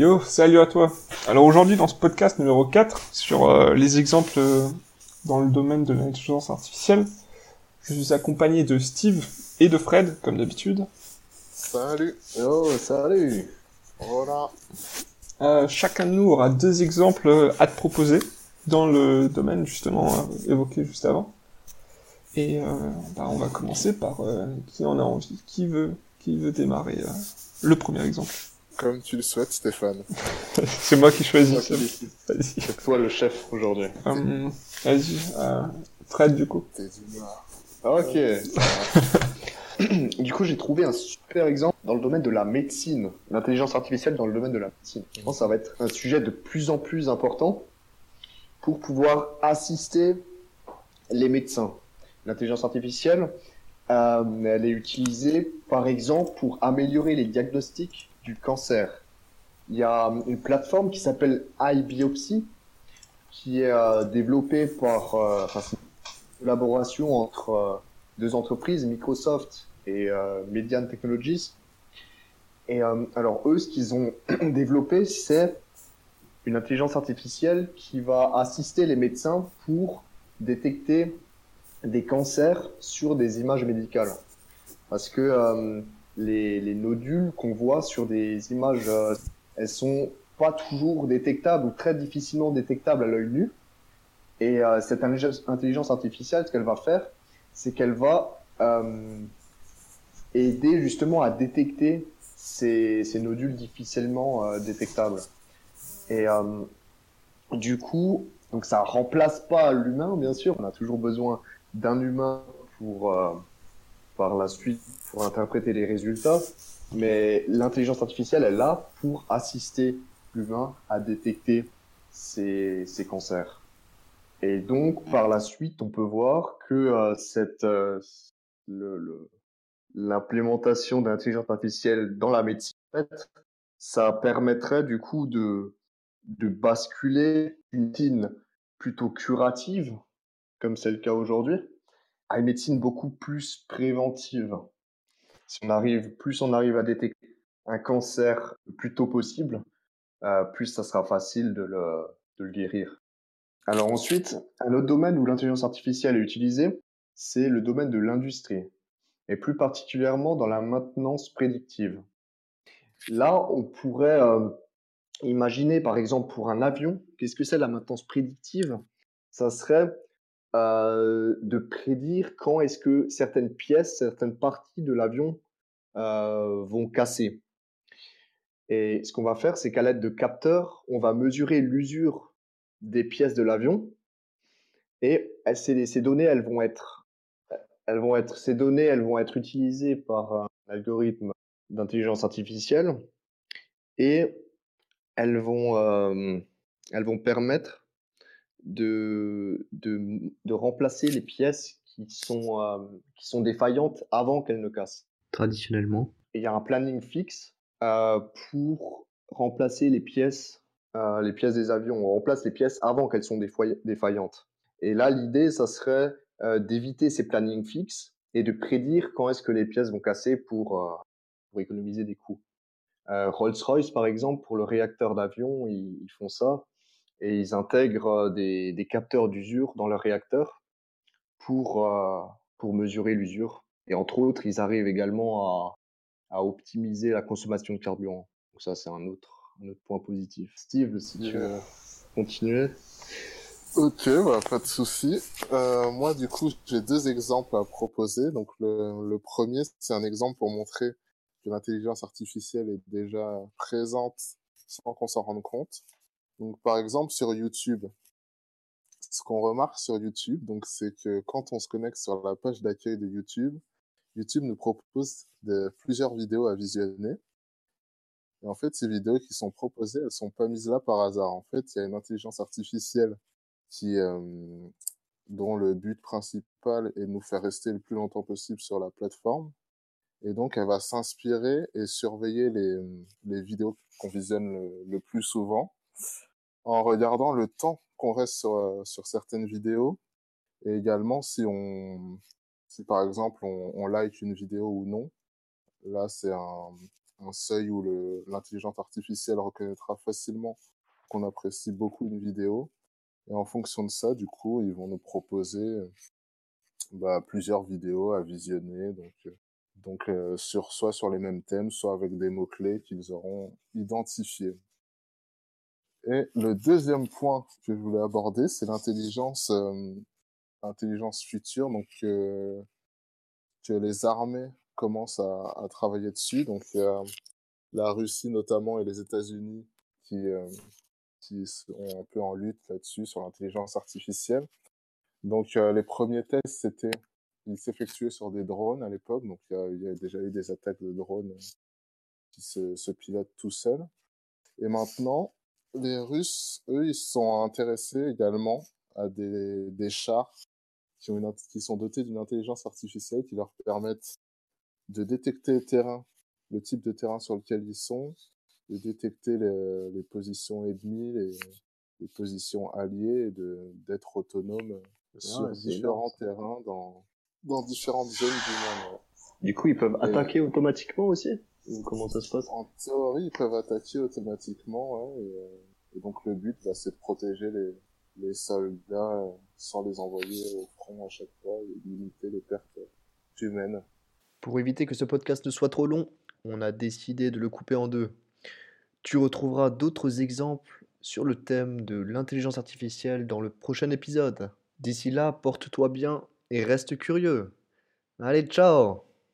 Yo, salut à toi. Alors aujourd'hui dans ce podcast numéro 4 sur euh, les exemples euh, dans le domaine de l'intelligence artificielle, je suis accompagné de Steve et de Fred comme d'habitude. Salut. Yo, salut. Voilà. Euh, chacun de nous aura deux exemples à te proposer dans le domaine justement évoqué juste avant. Et bah, on va commencer par qui en a envie, qui veut, qui veut démarrer le premier exemple. Comme tu le souhaites, Stéphane. C'est moi qui choisis. Vas-y. C'est toi le chef aujourd'hui. Euh, Vas-y, euh, Fred du coup. T'es d'humeur. Ok. du coup, j'ai trouvé un super exemple dans le domaine de la médecine. L'intelligence artificielle dans le domaine de la médecine. Je pense que ça va être un sujet de plus en plus important pour pouvoir assister les médecins. L'intelligence artificielle, euh, elle est utilisée, par exemple, pour améliorer les diagnostics du cancer. Il y a une plateforme qui s'appelle iBiopsy, qui est euh, développée par, euh, une collaboration entre euh, deux entreprises, Microsoft et Median Technologies. Et euh, alors eux, ce qu'ils ont développé, c'est une intelligence artificielle qui va assister les médecins pour détecter des cancers sur des images médicales. Parce que euh, les, les nodules qu'on voit sur des images, euh, elles sont pas toujours détectables ou très difficilement détectables à l'œil nu. Et euh, cette intelligence artificielle, ce qu'elle va faire, c'est qu'elle va euh, aider justement à détecter ces, nodules difficilement euh, détectables. Et euh, du coup, donc ça remplace pas l'humain, bien sûr. On a toujours besoin d'un humain pour par la suite pour interpréter les résultats, mais l'intelligence artificielle est là pour assister l'humain à détecter ces, cancers. Et donc par la suite, on peut voir que euh, cette euh, le, le- l'implémentation d'intelligence artificielle dans la médecine, ça permettrait du coup de de basculer une médecine plutôt curative, comme c'est le cas aujourd'hui, à une médecine beaucoup plus préventive. Si on arrive, plus on arrive à détecter un cancer le plus tôt possible, euh, plus ça sera facile de le, guérir. Alors ensuite, un autre domaine où l'intelligence artificielle est utilisée, c'est le domaine de l'industrie, et plus particulièrement dans la maintenance prédictive. Là, on pourrait euh, imaginer, par exemple, pour un avion, qu'est-ce que c'est la maintenance prédictive? Ça serait euh, de prédire quand est-ce que certaines pièces, certaines parties de l'avion euh, vont casser. Et ce qu'on va faire, c'est qu'à l'aide de capteurs, on va mesurer l'usure des pièces de l'avion. Et ces données, elles vont être, elles vont être, ces données, elles vont être utilisées par un algorithme d'intelligence artificielle et elles vont, euh, elles vont permettre de, de, de remplacer les pièces qui sont, euh, qui sont défaillantes avant qu'elles ne cassent. traditionnellement. Il y a un planning fixe euh, pour remplacer les pièces, euh, les pièces des avions. On remplace les pièces avant qu'elles sont défaillantes. Et là, l'idée, ça serait d'éviter ces plannings fixes et de prédire quand est-ce que les pièces vont casser pour, pour économiser des coûts. Rolls-Royce, par exemple, pour le réacteur d'avion, ils, ils font ça et ils intègrent des, des capteurs d'usure dans leur réacteur pour, euh, pour mesurer l'usure. Et entre autres, ils arrivent également à, à optimiser la consommation de carburant. Donc ça, c'est un autre, un autre point positif. Steve, si tu veux continuer. Ok, bah, pas de souci. Euh, moi, du coup, j'ai deux exemples à proposer. Donc, le, le premier, c'est un exemple pour montrer que l'intelligence artificielle est déjà présente sans qu'on s'en rende compte. Donc, par exemple, sur YouTube, ce qu'on remarque sur YouTube, donc, c'est que quand on se connecte sur la page d'accueil de YouTube, YouTube nous propose de, plusieurs vidéos à visionner. Et en fait, ces vidéos qui sont proposées, elles sont pas mises là par hasard. En fait, il y a une intelligence artificielle qui, euh, dont le but principal est de nous faire rester le plus longtemps possible sur la plateforme. Et donc, elle va s'inspirer et surveiller les, les vidéos qu'on visionne le, le plus souvent en regardant le temps qu'on reste sur, euh, sur certaines vidéos et également si on, si par exemple on, on like une vidéo ou non. Là, c'est un, un seuil où l'intelligence artificielle reconnaîtra facilement qu'on apprécie beaucoup une vidéo. Et en fonction de ça, du coup, ils vont nous proposer euh, bah, plusieurs vidéos à visionner. Donc, euh, donc euh, sur soit sur les mêmes thèmes, soit avec des mots-clés qu'ils auront identifiés. Et le deuxième point que je voulais aborder, c'est l'intelligence, euh, intelligence future, donc euh, que les armées commencent à, à travailler dessus. Donc a la Russie notamment et les États-Unis qui euh, qui sont un peu en lutte là-dessus sur l'intelligence artificielle. Donc euh, les premiers tests c'était ils s'effectuaient sur des drones à l'époque, donc il y, a, y a déjà eu des attaques de drones euh, qui se, se pilotent tout seuls. Et maintenant, les Russes, eux, ils sont intéressés également à des, des chars qui, ont une, qui sont dotés d'une intelligence artificielle qui leur permettent de détecter le terrain, le type de terrain sur lequel ils sont, de détecter les, les positions ennemies, les, les positions alliées et de d'être autonome sur ouais, différents terrains dans, dans différentes zones du monde. Du coup, ils peuvent Et- attaquer automatiquement aussi? Ou comment ça se passe? En théorie, ils peuvent attaquer automatiquement, ouais, et, euh, et donc le but, bah, c'est de protéger les, les soldats euh, sans les envoyer au front à chaque fois et limiter les pertes euh, humaines. Pour éviter que ce podcast ne soit trop long, on a décidé de le couper en deux. Tu retrouveras d'autres exemples sur le thème de l'intelligence artificielle dans le prochain épisode. D'ici là, porte-toi bien et reste curieux. Allez, ciao